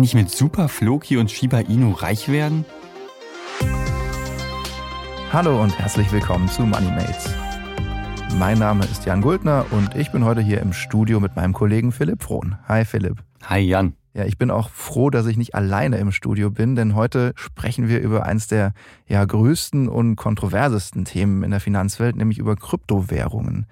Kann ich mit Super Floki und Shiba Inu reich werden? Hallo und herzlich willkommen zu MoneyMates. Mein Name ist Jan Guldner und ich bin heute hier im Studio mit meinem Kollegen Philipp Frohn. Hi Philipp. Hi Jan. Ja, ich bin auch froh, dass ich nicht alleine im Studio bin, denn heute sprechen wir über eines der ja, größten und kontroversesten Themen in der Finanzwelt, nämlich über Kryptowährungen.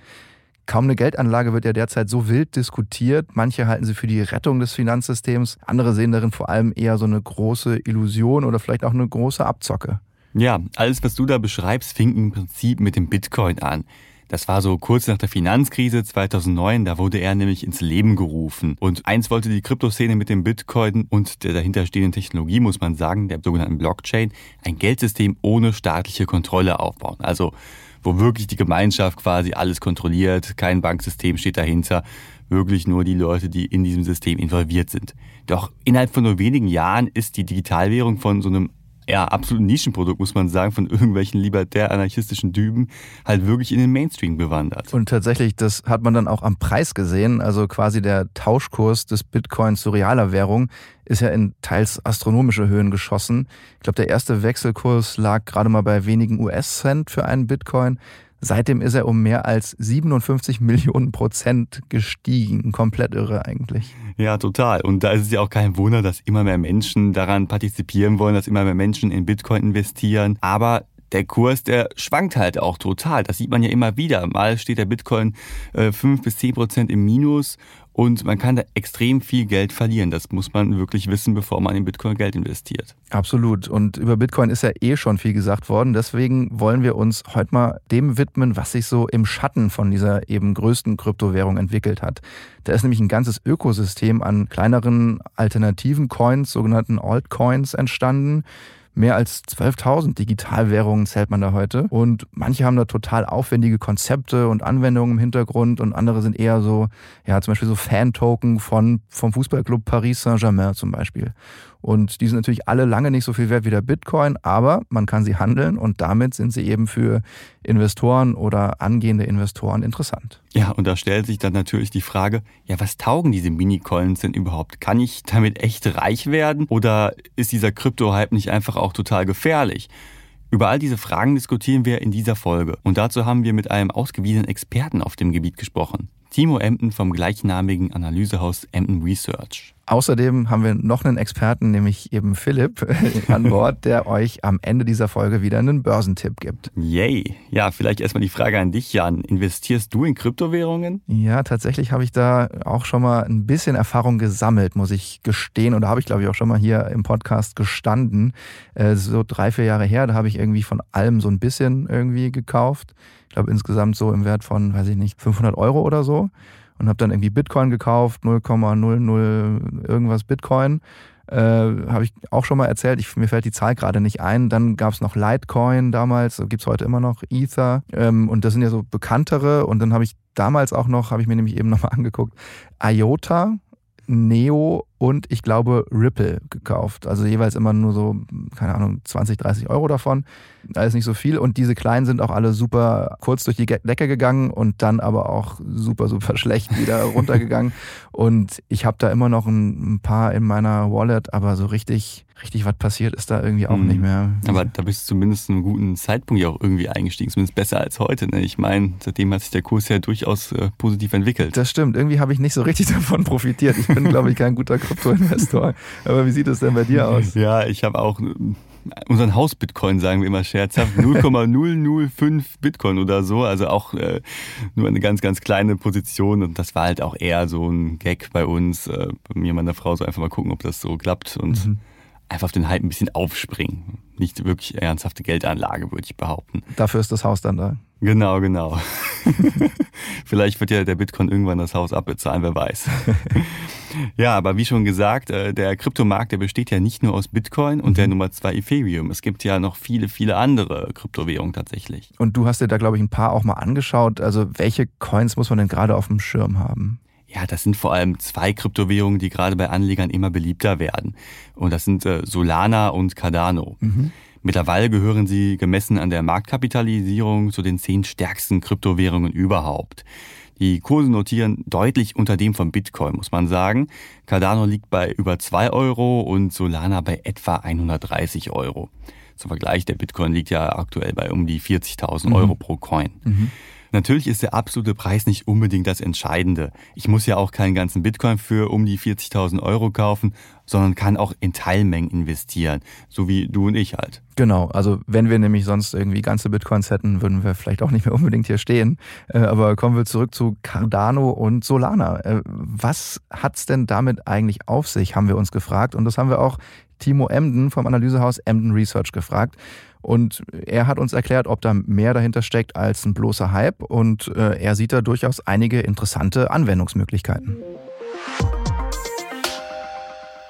Kaum eine Geldanlage wird ja derzeit so wild diskutiert. Manche halten sie für die Rettung des Finanzsystems, andere sehen darin vor allem eher so eine große Illusion oder vielleicht auch eine große Abzocke. Ja, alles, was du da beschreibst, fing im Prinzip mit dem Bitcoin an. Das war so kurz nach der Finanzkrise 2009, da wurde er nämlich ins Leben gerufen. Und eins wollte die Kryptoszene mit dem Bitcoin und der dahinterstehenden Technologie, muss man sagen, der sogenannten Blockchain, ein Geldsystem ohne staatliche Kontrolle aufbauen. Also wo wirklich die Gemeinschaft quasi alles kontrolliert, kein Banksystem steht dahinter, wirklich nur die Leute, die in diesem System involviert sind. Doch innerhalb von nur wenigen Jahren ist die Digitalwährung von so einem ja, absolut Nischenprodukt, muss man sagen, von irgendwelchen libertär-anarchistischen Düben halt wirklich in den Mainstream bewandert. Und tatsächlich, das hat man dann auch am Preis gesehen. Also quasi der Tauschkurs des Bitcoins zu realer Währung ist ja in teils astronomische Höhen geschossen. Ich glaube, der erste Wechselkurs lag gerade mal bei wenigen US-Cent für einen Bitcoin. Seitdem ist er um mehr als 57 Millionen Prozent gestiegen. Komplett irre eigentlich. Ja, total. Und da ist es ja auch kein Wunder, dass immer mehr Menschen daran partizipieren wollen, dass immer mehr Menschen in Bitcoin investieren. Aber der Kurs, der schwankt halt auch total. Das sieht man ja immer wieder. Mal steht der Bitcoin äh, 5 bis 10 Prozent im Minus und man kann da extrem viel Geld verlieren. Das muss man wirklich wissen, bevor man in Bitcoin Geld investiert. Absolut. Und über Bitcoin ist ja eh schon viel gesagt worden. Deswegen wollen wir uns heute mal dem widmen, was sich so im Schatten von dieser eben größten Kryptowährung entwickelt hat. Da ist nämlich ein ganzes Ökosystem an kleineren alternativen Coins, sogenannten Altcoins entstanden Mehr als 12.000 Digitalwährungen zählt man da heute. Und manche haben da total aufwendige Konzepte und Anwendungen im Hintergrund und andere sind eher so, ja, zum Beispiel so Fan-Token von, vom Fußballclub Paris Saint-Germain zum Beispiel. Und die sind natürlich alle lange nicht so viel wert wie der Bitcoin, aber man kann sie handeln und damit sind sie eben für Investoren oder angehende Investoren interessant. Ja, und da stellt sich dann natürlich die Frage, ja, was taugen diese Mini-Coins denn überhaupt? Kann ich damit echt reich werden oder ist dieser Krypto-Hype nicht einfach auch total gefährlich? Über all diese Fragen diskutieren wir in dieser Folge und dazu haben wir mit einem ausgewiesenen Experten auf dem Gebiet gesprochen. Timo Emden vom gleichnamigen Analysehaus Emden Research. Außerdem haben wir noch einen Experten, nämlich eben Philipp, an Bord, der euch am Ende dieser Folge wieder einen Börsentipp gibt. Yay! Ja, vielleicht erstmal die Frage an dich, Jan. Investierst du in Kryptowährungen? Ja, tatsächlich habe ich da auch schon mal ein bisschen Erfahrung gesammelt, muss ich gestehen. Und da habe ich, glaube ich, auch schon mal hier im Podcast gestanden. Äh, so drei, vier Jahre her, da habe ich irgendwie von allem so ein bisschen irgendwie gekauft. Ich glaube insgesamt so im Wert von, weiß ich nicht, 500 Euro oder so und habe dann irgendwie Bitcoin gekauft, 0,00 irgendwas Bitcoin. Äh, habe ich auch schon mal erzählt, ich, mir fällt die Zahl gerade nicht ein. Dann gab es noch Litecoin damals, gibt es heute immer noch Ether. Ähm, und das sind ja so bekanntere. Und dann habe ich damals auch noch, habe ich mir nämlich eben nochmal angeguckt, IOTA, Neo und ich glaube Ripple gekauft. Also jeweils immer nur so, keine Ahnung, 20, 30 Euro davon. Alles nicht so viel. Und diese kleinen sind auch alle super kurz durch die Decke gegangen und dann aber auch super, super schlecht wieder runtergegangen. Und ich habe da immer noch ein, paar in meiner Wallet, aber so richtig, richtig was passiert ist da irgendwie auch mhm. nicht mehr. Aber da bist du zumindest zu einem guten Zeitpunkt ja auch irgendwie eingestiegen, zumindest besser als heute. Ne? Ich meine, seitdem hat sich der Kurs ja durchaus äh, positiv entwickelt. Das stimmt. Irgendwie habe ich nicht so richtig davon profitiert. Ich bin, glaube ich, kein guter Kryptoinvestor. Aber wie sieht es denn bei dir aus? Ja, ich habe auch unseren Haus-Bitcoin, sagen wir immer scherzhaft, 0,005 Bitcoin oder so. Also auch äh, nur eine ganz, ganz kleine Position. Und das war halt auch eher so ein Gag bei uns, äh, bei mir und meiner Frau, so einfach mal gucken, ob das so klappt und mhm. einfach auf den Hype ein bisschen aufspringen. Nicht wirklich ernsthafte Geldanlage, würde ich behaupten. Dafür ist das Haus dann da. Genau, genau. Vielleicht wird ja der Bitcoin irgendwann das Haus abbezahlen, wer weiß. ja, aber wie schon gesagt, äh, der Kryptomarkt, der besteht ja nicht nur aus Bitcoin und der mhm. Nummer zwei Ethereum. Es gibt ja noch viele, viele andere Kryptowährungen tatsächlich. Und du hast dir da, glaube ich, ein paar auch mal angeschaut. Also welche Coins muss man denn gerade auf dem Schirm haben? Ja, das sind vor allem zwei Kryptowährungen, die gerade bei Anlegern immer beliebter werden. Und das sind äh, Solana und Cardano. Mhm. Mittlerweile gehören sie gemessen an der Marktkapitalisierung zu den zehn stärksten Kryptowährungen überhaupt. Die Kurse notieren deutlich unter dem von Bitcoin, muss man sagen. Cardano liegt bei über 2 Euro und Solana bei etwa 130 Euro. Zum Vergleich, der Bitcoin liegt ja aktuell bei um die 40.000 Euro mhm. pro Coin. Mhm. Natürlich ist der absolute Preis nicht unbedingt das Entscheidende. Ich muss ja auch keinen ganzen Bitcoin für um die 40.000 Euro kaufen, sondern kann auch in Teilmengen investieren, so wie du und ich halt. Genau, also wenn wir nämlich sonst irgendwie ganze Bitcoins hätten, würden wir vielleicht auch nicht mehr unbedingt hier stehen. Äh, aber kommen wir zurück zu Cardano und Solana. Äh, was hat's denn damit eigentlich auf sich, haben wir uns gefragt. Und das haben wir auch Timo Emden vom Analysehaus Emden Research gefragt. Und er hat uns erklärt, ob da mehr dahinter steckt als ein bloßer Hype. Und äh, er sieht da durchaus einige interessante Anwendungsmöglichkeiten.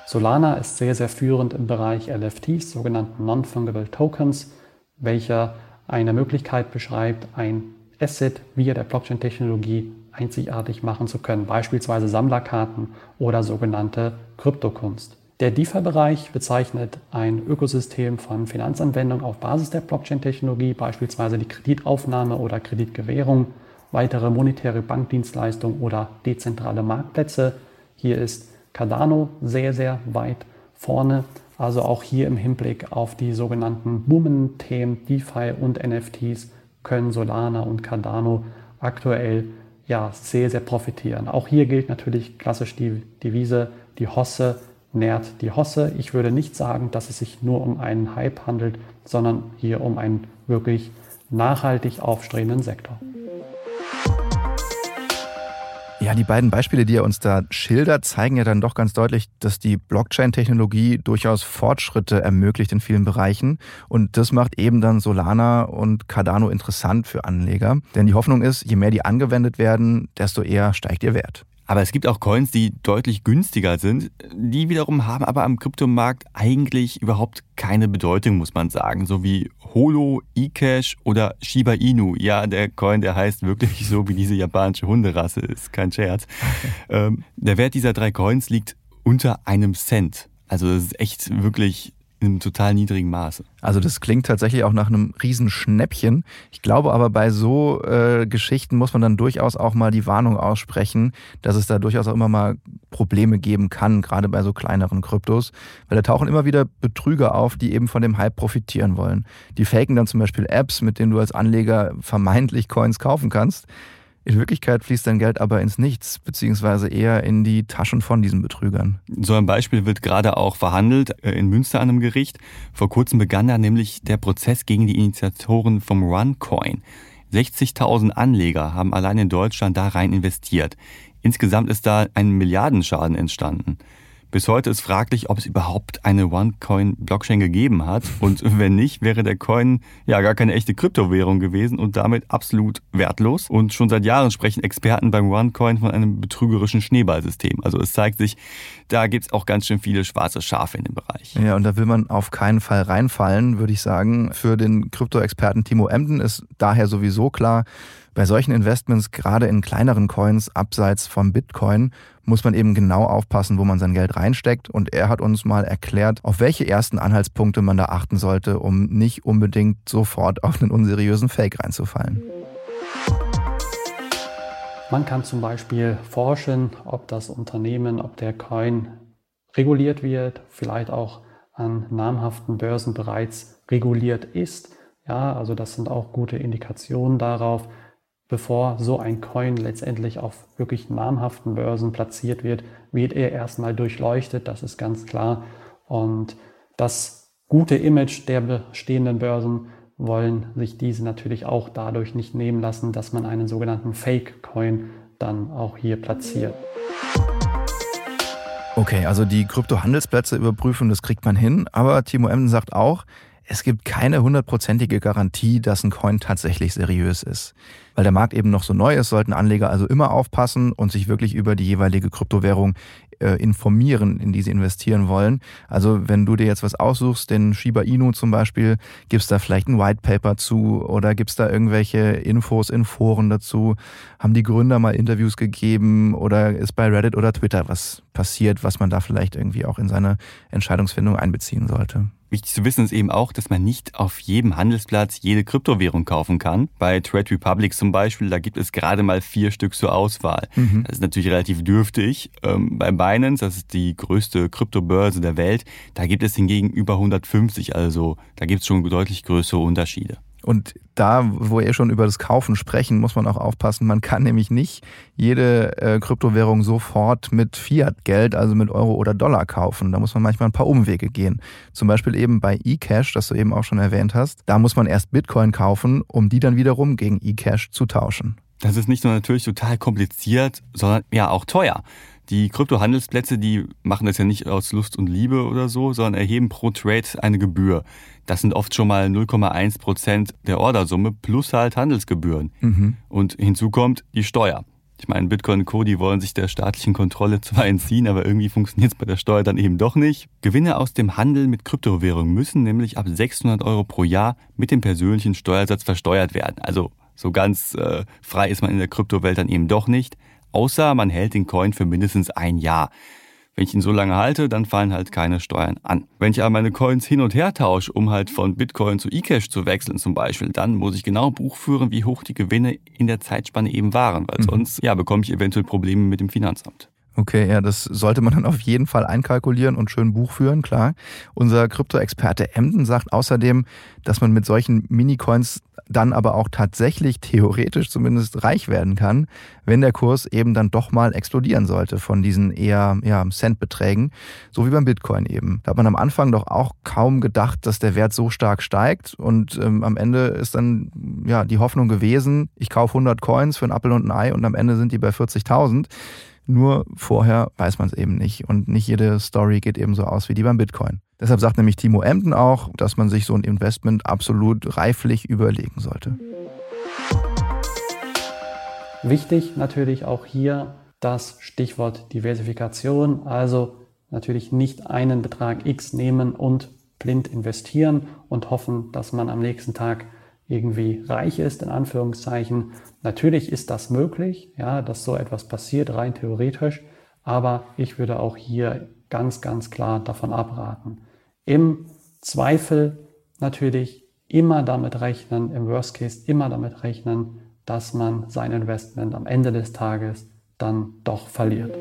Solana ist sehr, sehr führend im Bereich LFTs, sogenannten Non-Fungible Tokens, welcher eine Möglichkeit beschreibt, ein Asset via der Blockchain-Technologie einzigartig machen zu können, beispielsweise Sammlerkarten oder sogenannte Kryptokunst. Der DeFi-Bereich bezeichnet ein Ökosystem von Finanzanwendungen auf Basis der Blockchain-Technologie, beispielsweise die Kreditaufnahme oder Kreditgewährung, weitere monetäre Bankdienstleistungen oder dezentrale Marktplätze. Hier ist Cardano sehr, sehr weit vorne. Also auch hier im Hinblick auf die sogenannten Booming-Themen DeFi und NFTs können Solana und Cardano aktuell ja, sehr, sehr profitieren. Auch hier gilt natürlich klassisch die Devise, die Hosse nährt die Hosse. Ich würde nicht sagen, dass es sich nur um einen Hype handelt, sondern hier um einen wirklich nachhaltig aufstrebenden Sektor. Ja, die beiden Beispiele, die er uns da schildert, zeigen ja dann doch ganz deutlich, dass die Blockchain-Technologie durchaus Fortschritte ermöglicht in vielen Bereichen. Und das macht eben dann Solana und Cardano interessant für Anleger. Denn die Hoffnung ist, je mehr die angewendet werden, desto eher steigt ihr Wert. Aber es gibt auch Coins, die deutlich günstiger sind. Die wiederum haben aber am Kryptomarkt eigentlich überhaupt keine Bedeutung, muss man sagen. So wie Holo, eCash oder Shiba Inu. Ja, der Coin, der heißt wirklich so wie diese japanische Hunderasse, ist kein Scherz. ähm, der Wert dieser drei Coins liegt unter einem Cent. Also das ist echt wirklich in einem total niedrigen Maße. Also das klingt tatsächlich auch nach einem Riesenschnäppchen. Ich glaube aber bei so äh, Geschichten muss man dann durchaus auch mal die Warnung aussprechen, dass es da durchaus auch immer mal Probleme geben kann, gerade bei so kleineren Kryptos, weil da tauchen immer wieder Betrüger auf, die eben von dem Hype profitieren wollen. Die faken dann zum Beispiel Apps, mit denen du als Anleger vermeintlich Coins kaufen kannst. In Wirklichkeit fließt dein Geld aber ins Nichts, beziehungsweise eher in die Taschen von diesen Betrügern. So ein Beispiel wird gerade auch verhandelt äh, in Münster an einem Gericht. Vor kurzem begann da nämlich der Prozess gegen die Initiatoren vom OneCoin. 60.000 Anleger haben allein in Deutschland da rein investiert. Insgesamt ist da ein Milliardenschaden entstanden. Bis heute ist fraglich, ob es überhaupt eine OneCoin-Blockchain gegeben hat. Und wenn nicht, wäre der Coin ja gar keine echte Kryptowährung gewesen und damit absolut wertlos. Und schon seit Jahren sprechen Experten beim OneCoin von einem betrügerischen Schneeballsystem. Also es zeigt sich, da gibt's auch ganz schön viele schwarze Schafe in dem Bereich. Ja, und da will man auf keinen Fall reinfallen, würde ich sagen. Für den Krypto-Experten Timo Emden ist daher sowieso klar, bei solchen Investments, gerade in kleineren Coins abseits vom Bitcoin, muss man eben genau aufpassen, wo man sein Geld reinsteckt. Und er hat uns mal erklärt, auf welche ersten Anhaltspunkte man da achten sollte, um nicht unbedingt sofort auf einen unseriösen Fake reinzufallen. Man kann zum Beispiel forschen, ob das Unternehmen, ob der Coin reguliert wird, vielleicht auch an namhaften Börsen bereits reguliert ist. Ja, also das sind auch gute Indikationen darauf, bevor so ein Coin letztendlich auf wirklich namhaften Börsen platziert wird, wird er erstmal durchleuchtet, das ist ganz klar. Und das gute Image der bestehenden Börsen wollen sich diese natürlich auch dadurch nicht nehmen lassen, dass man einen sogenannten Fake-Coin dann auch hier platziert. Okay, also die Kryptohandelsplätze überprüfen, das kriegt man hin. Aber Timo Emden sagt auch, es gibt keine hundertprozentige Garantie, dass ein Coin tatsächlich seriös ist. Weil der Markt eben noch so neu ist, sollten Anleger also immer aufpassen und sich wirklich über die jeweilige Kryptowährung äh, informieren, in die sie investieren wollen. Also wenn du dir jetzt was aussuchst, den Shiba Inu zum Beispiel, gibst da vielleicht ein White Paper zu oder gibst da irgendwelche Infos in Foren dazu? Haben die Gründer mal Interviews gegeben oder ist bei Reddit oder Twitter was passiert, was man da vielleicht irgendwie auch in seine Entscheidungsfindung einbeziehen sollte? Wichtig zu wissen ist eben auch, dass man nicht auf jedem Handelsplatz jede Kryptowährung kaufen kann. Bei Trade Republic zum Beispiel, da gibt es gerade mal vier Stück zur Auswahl. Mhm. Das ist natürlich relativ dürftig. Ähm, bei Binance, das ist die größte Kryptobörse der Welt, da gibt es hingegen über 150. Also da gibt es schon deutlich größere Unterschiede. Und da, wo wir schon über das Kaufen sprechen, muss man auch aufpassen. Man kann nämlich nicht jede äh, Kryptowährung sofort mit Fiat-Geld, also mit Euro oder Dollar kaufen. Da muss man manchmal ein paar Umwege gehen. Zum Beispiel eben bei eCash, das du eben auch schon erwähnt hast. Da muss man erst Bitcoin kaufen, um die dann wiederum gegen eCash zu tauschen. Das ist nicht nur natürlich total kompliziert, sondern ja auch teuer. Die Kryptohandelsplätze, die machen das ja nicht aus Lust und Liebe oder so, sondern erheben pro Trade eine Gebühr. Das sind oft schon mal 0,1 Prozent der Ordersumme plus halt Handelsgebühren. Mhm. Und hinzu kommt die Steuer. Ich meine, Bitcoin und Co., die wollen sich der staatlichen Kontrolle zwar entziehen, aber irgendwie funktioniert es bei der Steuer dann eben doch nicht. Gewinne aus dem Handel mit Kryptowährungen müssen nämlich ab 600 Euro pro Jahr mit dem persönlichen Steuersatz versteuert werden. Also so ganz äh, frei ist man in der Kryptowelt dann eben doch nicht außer man hält den Coin für mindestens ein Jahr. Wenn ich ihn so lange halte, dann fallen halt keine Steuern an. Wenn ich aber meine Coins hin und her tausche, um halt von Bitcoin zu eCash zu wechseln zum Beispiel, dann muss ich genau buchführen, wie hoch die Gewinne in der Zeitspanne eben waren, weil mhm. sonst ja, bekomme ich eventuell Probleme mit dem Finanzamt. Okay, ja, das sollte man dann auf jeden Fall einkalkulieren und schön buchführen, klar. Unser Krypto-Experte Emden sagt außerdem, dass man mit solchen Minicoins dann aber auch tatsächlich theoretisch zumindest reich werden kann, wenn der Kurs eben dann doch mal explodieren sollte von diesen eher ja, Centbeträgen, so wie beim Bitcoin eben. Da hat man am Anfang doch auch kaum gedacht, dass der Wert so stark steigt und ähm, am Ende ist dann ja die Hoffnung gewesen, ich kaufe 100 Coins für ein Apfel und ein Ei und am Ende sind die bei 40.000. Nur vorher weiß man es eben nicht und nicht jede Story geht eben so aus wie die beim Bitcoin. Deshalb sagt nämlich Timo Emden auch, dass man sich so ein Investment absolut reiflich überlegen sollte. Wichtig natürlich auch hier das Stichwort Diversifikation, also natürlich nicht einen Betrag X nehmen und blind investieren und hoffen, dass man am nächsten Tag irgendwie reich ist, in Anführungszeichen. Natürlich ist das möglich, ja, dass so etwas passiert, rein theoretisch, aber ich würde auch hier ganz, ganz klar davon abraten. Im Zweifel natürlich immer damit rechnen, im Worst Case immer damit rechnen, dass man sein Investment am Ende des Tages dann doch verliert.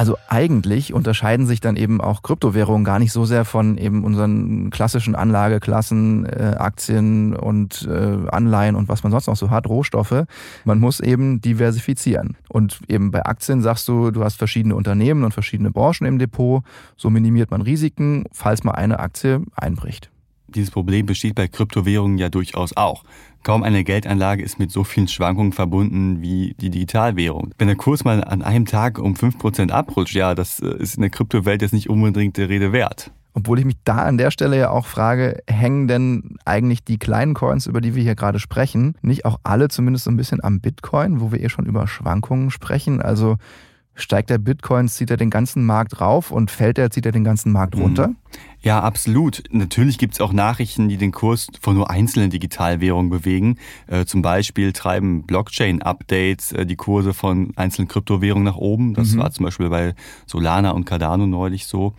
Also eigentlich unterscheiden sich dann eben auch Kryptowährungen gar nicht so sehr von eben unseren klassischen Anlageklassen, äh, Aktien und äh, Anleihen und was man sonst noch so hat, Rohstoffe. Man muss eben diversifizieren. Und eben bei Aktien sagst du, du hast verschiedene Unternehmen und verschiedene Branchen im Depot. So minimiert man Risiken, falls mal eine Aktie einbricht. Dieses Problem besteht bei Kryptowährungen ja durchaus auch. Kaum eine Geldanlage ist mit so vielen Schwankungen verbunden wie die Digitalwährung. Wenn der Kurs mal an einem Tag um 5% abrutscht, ja, das äh, ist in der Kryptowelt jetzt nicht unbedingt der Rede wert. Obwohl ich mich da an der Stelle ja auch frage, hängen denn eigentlich die kleinen Coins, über die wir hier gerade sprechen, nicht auch alle zumindest so ein bisschen am Bitcoin, wo wir eh schon über Schwankungen sprechen? Also Steigt der Bitcoin, zieht er den ganzen Markt rauf und fällt er, zieht er den ganzen Markt mhm. runter? Ja, absolut. Natürlich gibt es auch Nachrichten, die den Kurs von nur einzelnen Digitalwährungen bewegen. Äh, zum Beispiel treiben Blockchain-Updates äh, die Kurse von einzelnen Kryptowährungen nach oben. Das mhm. war zum Beispiel bei Solana und Cardano neulich so.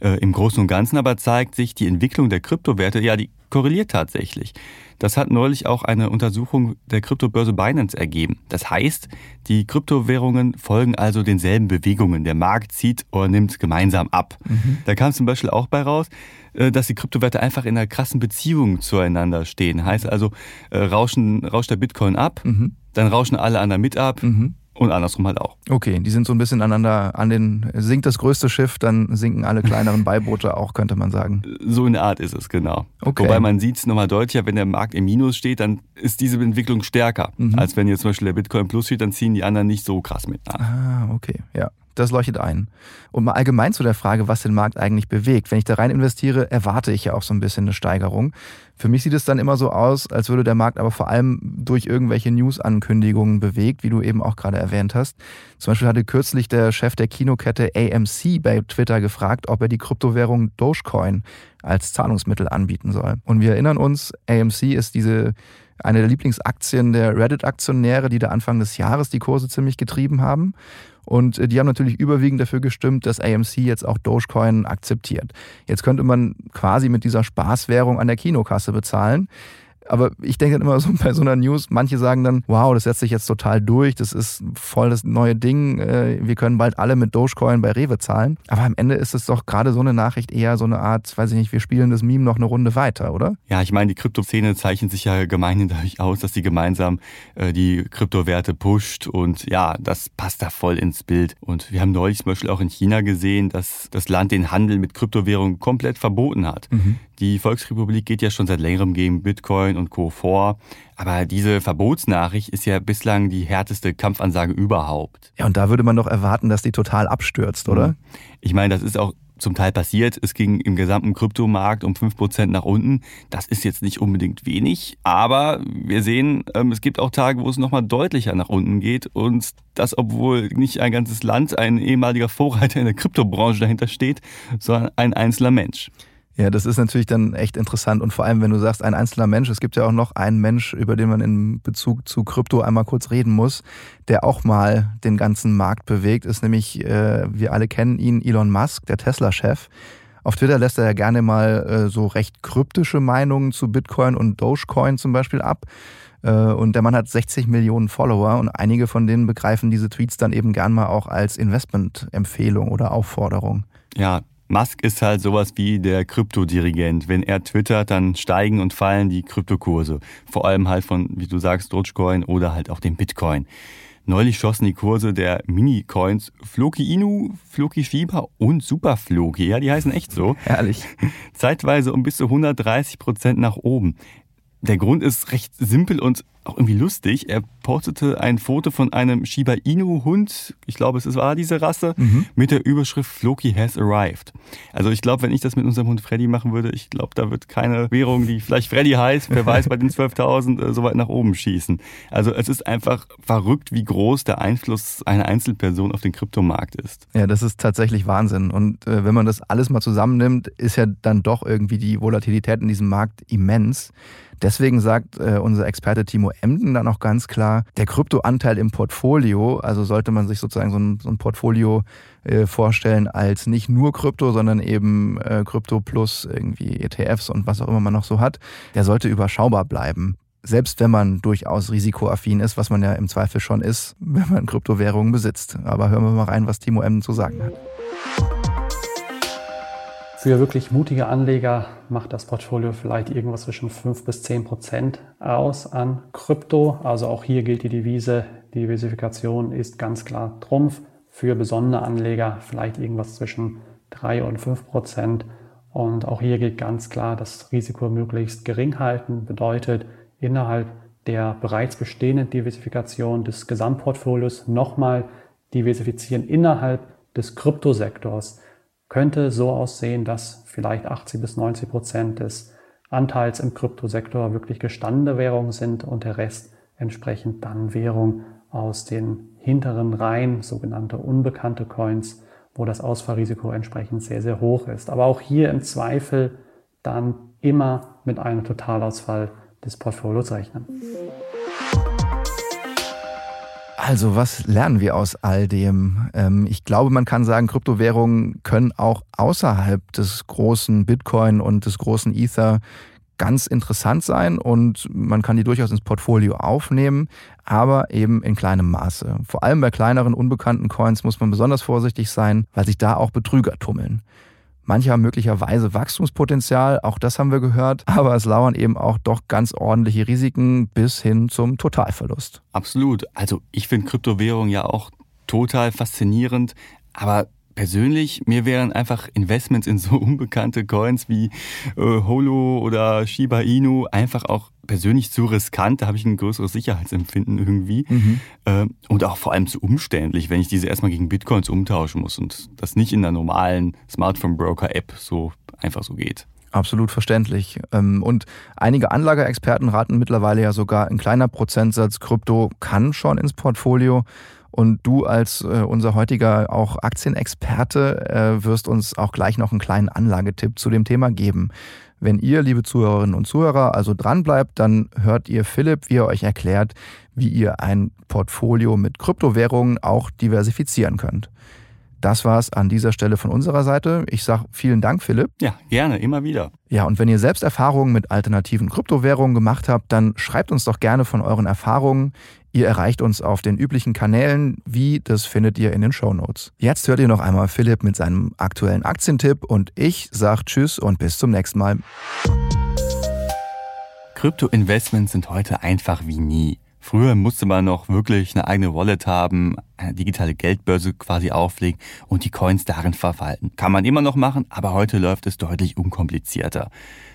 Äh, Im Großen und Ganzen aber zeigt sich die Entwicklung der Kryptowerte, ja, die korreliert tatsächlich. Das hat neulich auch eine Untersuchung der Kryptobörse Binance ergeben. Das heißt, die Kryptowährungen folgen also denselben Bewegungen. Der Markt zieht oder nimmt gemeinsam ab. Mhm. Da kam zum Beispiel auch bei raus, äh, dass die Kryptowerte einfach in einer krassen Beziehung zueinander stehen. Heißt also, äh, rauschen, rauscht der Bitcoin ab, mhm. dann rauschen alle anderen mit ab. Mhm. Und andersrum halt auch. Okay, die sind so ein bisschen aneinander an den, sinkt das größte Schiff, dann sinken alle kleineren Beiboote auch, könnte man sagen. So in der Art ist es, genau. Okay. Wobei man sieht es nochmal deutlicher, wenn der Markt im Minus steht, dann ist diese Entwicklung stärker. Mhm. Als wenn jetzt zum Beispiel der Bitcoin Plus steht, dann ziehen die anderen nicht so krass mit nach. Ah, okay, ja. Das leuchtet ein. Und mal allgemein zu der Frage, was den Markt eigentlich bewegt. Wenn ich da rein investiere, erwarte ich ja auch so ein bisschen eine Steigerung. Für mich sieht es dann immer so aus, als würde der Markt aber vor allem durch irgendwelche News-Ankündigungen bewegt, wie du eben auch gerade erwähnt hast. Zum Beispiel hatte kürzlich der Chef der Kinokette AMC bei Twitter gefragt, ob er die Kryptowährung Dogecoin als Zahlungsmittel anbieten soll. Und wir erinnern uns, AMC ist diese eine der Lieblingsaktien der Reddit-Aktionäre, die da Anfang des Jahres die Kurse ziemlich getrieben haben. Und äh, die haben natürlich überwiegend dafür gestimmt, dass AMC jetzt auch Dogecoin akzeptiert. Jetzt könnte man quasi mit dieser Spaßwährung an der Kinokasse bezahlen. Aber ich denke dann immer so bei so einer News, manche sagen dann, wow, das setzt sich jetzt total durch, das ist voll das neue Ding, äh, wir können bald alle mit Dogecoin bei Rewe zahlen. Aber am Ende ist es doch gerade so eine Nachricht eher so eine Art, weiß ich nicht, wir spielen das Meme noch eine Runde weiter, oder? Ja, ich meine, die Kryptoszene zeichnet sich ja gemeinhin dadurch aus, dass sie gemeinsam äh, die Kryptowerte pusht und ja, das passt da voll ins Bild. Und wir haben neulich zum Beispiel auch in China gesehen, dass das Land den Handel mit Kryptowährungen komplett verboten hat. Mhm. Die Volksrepublik geht ja schon seit längerem gegen Bitcoin und Co. vor. Aber diese Verbotsnachricht ist ja bislang die härteste Kampfansage überhaupt. Ja, und da würde man doch erwarten, dass die total abstürzt, oder? Mhm. Ich meine, das ist auch zum Teil passiert. Es ging im gesamten Kryptomarkt um 5% nach unten. Das ist jetzt nicht unbedingt wenig, aber wir sehen, ähm, es gibt auch Tage, wo es nochmal deutlicher nach unten geht und das, obwohl nicht ein ganzes Land, ein ehemaliger Vorreiter in der Kryptobranche dahinter steht, sondern ein einzelner Mensch. Ja, das ist natürlich dann echt interessant und vor allem, wenn du sagst, ein einzelner Mensch, es gibt ja auch noch einen Mensch, über den man in Bezug zu Krypto einmal kurz reden muss, der auch mal den ganzen Markt bewegt, ist nämlich, äh, wir alle kennen ihn, Elon Musk, der Tesla-Chef. Auf Twitter lässt er ja gerne mal äh, so recht kryptische Meinungen zu Bitcoin und Dogecoin zum Beispiel ab. Äh, und der Mann hat 60 Millionen Follower und einige von denen begreifen diese Tweets dann eben gern mal auch als Investmentempfehlung oder Aufforderung. Ja, Musk ist halt sowas wie der Kryptodirigent. Wenn er twittert, dann steigen und fallen die Kryptokurse. Vor allem halt von, wie du sagst, Dogecoin oder halt auch dem Bitcoin. Neulich schossen die Kurse der Mini-Coins Floki Inu, Floki Fieber und Super Floki, ja, die heißen echt so. Herrlich. Zeitweise um bis zu 130 Prozent nach oben. Der Grund ist recht simpel und auch irgendwie lustig. Er postete ein Foto von einem Shiba Inu Hund, ich glaube es war diese Rasse, mhm. mit der Überschrift Floki has arrived. Also ich glaube, wenn ich das mit unserem Hund Freddy machen würde, ich glaube, da wird keine Währung, die vielleicht Freddy heißt, wer weiß, bei den 12.000 äh, so weit nach oben schießen. Also es ist einfach verrückt, wie groß der Einfluss einer Einzelperson auf den Kryptomarkt ist. Ja, das ist tatsächlich Wahnsinn. Und äh, wenn man das alles mal zusammennimmt, ist ja dann doch irgendwie die Volatilität in diesem Markt immens. Deswegen sagt äh, unser Experte Timo Emden dann auch ganz klar, der Kryptoanteil im Portfolio, also sollte man sich sozusagen so ein, so ein Portfolio äh, vorstellen als nicht nur Krypto, sondern eben äh, Krypto plus irgendwie ETFs und was auch immer man noch so hat, der sollte überschaubar bleiben. Selbst wenn man durchaus risikoaffin ist, was man ja im Zweifel schon ist, wenn man Kryptowährungen besitzt. Aber hören wir mal rein, was Timo Emden zu sagen hat. Für wirklich mutige Anleger macht das Portfolio vielleicht irgendwas zwischen 5 bis 10 Prozent aus an Krypto. Also auch hier gilt die Devise, Diversifikation ist ganz klar Trumpf. Für besondere Anleger vielleicht irgendwas zwischen 3 und 5 Prozent. Und auch hier gilt ganz klar, das Risiko möglichst gering halten bedeutet innerhalb der bereits bestehenden Diversifikation des Gesamtportfolios nochmal diversifizieren innerhalb des Kryptosektors könnte so aussehen, dass vielleicht 80 bis 90 Prozent des Anteils im Kryptosektor wirklich gestandene Währungen sind und der Rest entsprechend dann Währung aus den hinteren Reihen, sogenannte unbekannte Coins, wo das Ausfallrisiko entsprechend sehr, sehr hoch ist. Aber auch hier im Zweifel dann immer mit einem Totalausfall des Portfolios rechnen. Also, was lernen wir aus all dem? Ähm, ich glaube, man kann sagen, Kryptowährungen können auch außerhalb des großen Bitcoin und des großen Ether ganz interessant sein und man kann die durchaus ins Portfolio aufnehmen, aber eben in kleinem Maße. Vor allem bei kleineren, unbekannten Coins muss man besonders vorsichtig sein, weil sich da auch Betrüger tummeln. Manche haben möglicherweise Wachstumspotenzial, auch das haben wir gehört, aber es lauern eben auch doch ganz ordentliche Risiken bis hin zum Totalverlust. Absolut. Also ich finde Kryptowährungen ja auch total faszinierend, aber persönlich, mir wären einfach Investments in so unbekannte Coins wie äh, Holo oder Shiba Inu einfach auch persönlich zu riskant. Da habe ich ein größeres Sicherheitsempfinden irgendwie. Mhm. Äh, und auch vor allem zu umständlich, wenn ich diese erstmal gegen Bitcoins umtauschen muss und das nicht in der normalen Smartphone-Broker-App so einfach so geht. Absolut verständlich. Ähm, und einige Anlageexperten raten mittlerweile ja sogar, ein kleiner Prozentsatz Krypto kann schon ins Portfolio. Und du als äh, unser heutiger auch Aktienexperte äh, wirst uns auch gleich noch einen kleinen Anlagetipp zu dem Thema geben. Wenn ihr, liebe Zuhörerinnen und Zuhörer, also dranbleibt, dann hört ihr Philipp, wie er euch erklärt, wie ihr ein Portfolio mit Kryptowährungen auch diversifizieren könnt. Das war's an dieser Stelle von unserer Seite. Ich sage vielen Dank, Philipp. Ja, gerne, immer wieder. Ja, und wenn ihr selbst Erfahrungen mit alternativen Kryptowährungen gemacht habt, dann schreibt uns doch gerne von euren Erfahrungen. Ihr erreicht uns auf den üblichen Kanälen. Wie, das findet ihr in den Show Notes. Jetzt hört ihr noch einmal Philipp mit seinem aktuellen Aktientipp und ich sage Tschüss und bis zum nächsten Mal. Krypto-Investments sind heute einfach wie nie. Früher musste man noch wirklich eine eigene Wallet haben, eine digitale Geldbörse quasi auflegen und die Coins darin verwalten. Kann man immer noch machen, aber heute läuft es deutlich unkomplizierter.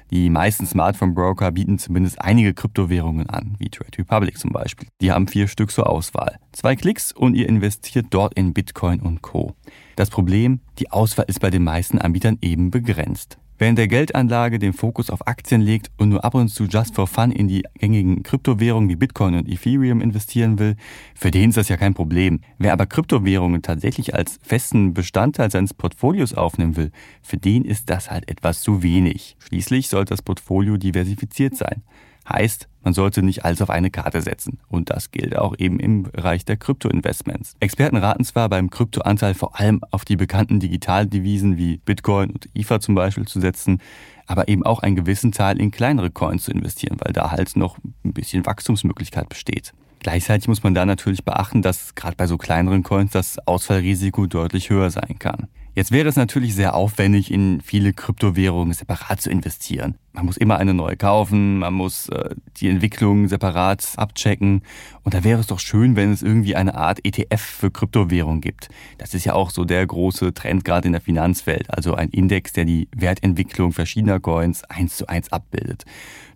Die meisten Smartphone-Broker bieten zumindest einige Kryptowährungen an, wie Trade Republic zum Beispiel. Die haben vier Stück zur Auswahl. Zwei Klicks und ihr investiert dort in Bitcoin und Co. Das Problem, die Auswahl ist bei den meisten Anbietern eben begrenzt. Wer in der Geldanlage den Fokus auf Aktien legt und nur ab und zu just for fun in die gängigen Kryptowährungen wie Bitcoin und Ethereum investieren will, für den ist das ja kein Problem. Wer aber Kryptowährungen tatsächlich als festen Bestandteil seines Portfolios aufnehmen will, für den ist das halt etwas zu wenig. Schließlich sollte das Portfolio diversifiziert sein. Heißt, man sollte nicht alles auf eine Karte setzen. Und das gilt auch eben im Bereich der Krypto-Investments. Experten raten zwar beim Kryptoanteil vor allem auf die bekannten Digitaldevisen wie Bitcoin und Ether zum Beispiel zu setzen, aber eben auch einen gewissen Teil in kleinere Coins zu investieren, weil da halt noch ein bisschen Wachstumsmöglichkeit besteht. Gleichzeitig muss man da natürlich beachten, dass gerade bei so kleineren Coins das Ausfallrisiko deutlich höher sein kann. Jetzt wäre es natürlich sehr aufwendig, in viele Kryptowährungen separat zu investieren. Man muss immer eine neue kaufen, man muss äh, die Entwicklung separat abchecken. Und da wäre es doch schön, wenn es irgendwie eine Art ETF für Kryptowährungen gibt. Das ist ja auch so der große Trend gerade in der Finanzwelt. Also ein Index, der die Wertentwicklung verschiedener Coins eins zu eins abbildet.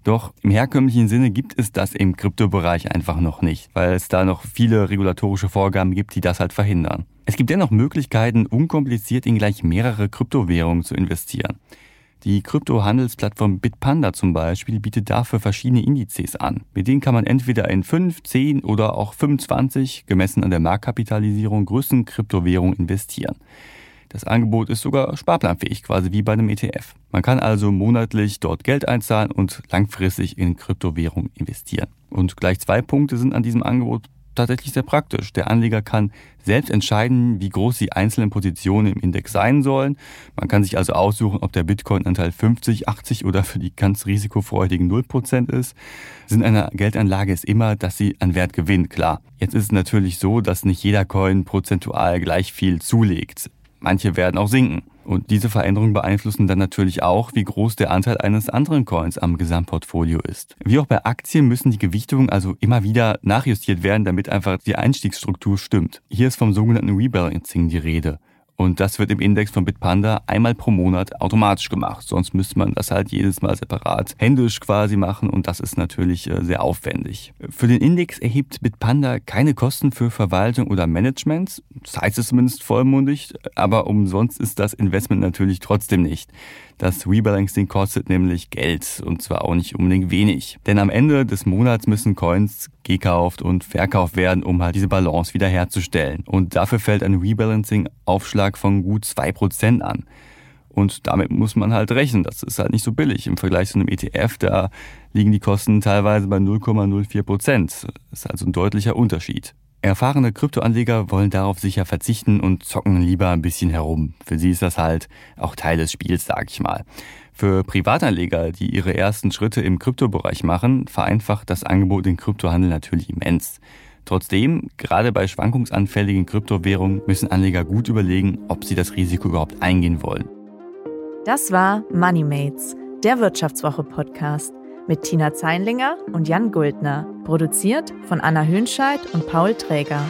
Doch im herkömmlichen Sinne gibt es das im Kryptobereich einfach noch nicht, weil es da noch viele regulatorische Vorgaben gibt, die das halt verhindern. Es gibt dennoch Möglichkeiten, unkompliziert in gleich mehrere Kryptowährungen zu investieren. Die Kryptohandelsplattform Bitpanda zum Beispiel bietet dafür verschiedene Indizes an. Mit denen kann man entweder in 5, 10 oder auch 25, gemessen an der Marktkapitalisierung, größten Kryptowährungen investieren. Das Angebot ist sogar sparplanfähig, quasi wie bei einem ETF. Man kann also monatlich dort Geld einzahlen und langfristig in Kryptowährungen investieren. Und gleich zwei Punkte sind an diesem Angebot tatsächlich sehr praktisch. Der Anleger kann selbst entscheiden, wie groß die einzelnen Positionen im Index sein sollen. Man kann sich also aussuchen, ob der Bitcoin-Anteil 50, 80 oder für die ganz risikofreudigen 0% ist. Sinn einer Geldanlage ist immer, dass sie an Wert gewinnt, klar. Jetzt ist es natürlich so, dass nicht jeder Coin prozentual gleich viel zulegt. Manche werden auch sinken. Und diese Veränderungen beeinflussen dann natürlich auch, wie groß der Anteil eines anderen Coins am Gesamtportfolio ist. Wie auch bei Aktien müssen die Gewichtungen also immer wieder nachjustiert werden, damit einfach die Einstiegsstruktur stimmt. Hier ist vom sogenannten Rebalancing die Rede. Und das wird im Index von Bitpanda einmal pro Monat automatisch gemacht. Sonst müsste man das halt jedes Mal separat händisch quasi machen und das ist natürlich äh, sehr aufwendig. Für den Index erhebt Bitpanda keine Kosten für Verwaltung oder Management. Das heißt es zumindest vollmundig, aber umsonst ist das Investment natürlich trotzdem nicht. Das Rebalancing kostet nämlich Geld und zwar auch nicht unbedingt wenig. Denn am Ende des Monats müssen Coins gekauft und verkauft werden, um halt diese Balance wiederherzustellen. Und dafür fällt ein Rebalancing-Aufschlag von gut 2% an. Und damit muss man halt rechnen. Das ist halt nicht so billig. Im Vergleich zu einem ETF, da liegen die Kosten teilweise bei 0,04 Prozent. Das ist also ein deutlicher Unterschied. Erfahrene Kryptoanleger wollen darauf sicher verzichten und zocken lieber ein bisschen herum. Für sie ist das halt auch Teil des Spiels, sag ich mal. Für Privatanleger, die ihre ersten Schritte im Kryptobereich machen, vereinfacht das Angebot in Kryptohandel natürlich immens. Trotzdem, gerade bei schwankungsanfälligen Kryptowährungen müssen Anleger gut überlegen, ob sie das Risiko überhaupt eingehen wollen. Das war MoneyMates, der Wirtschaftswoche-Podcast mit Tina Zeinlinger und Jan Guldner. Produziert von Anna Hönscheid und Paul Träger.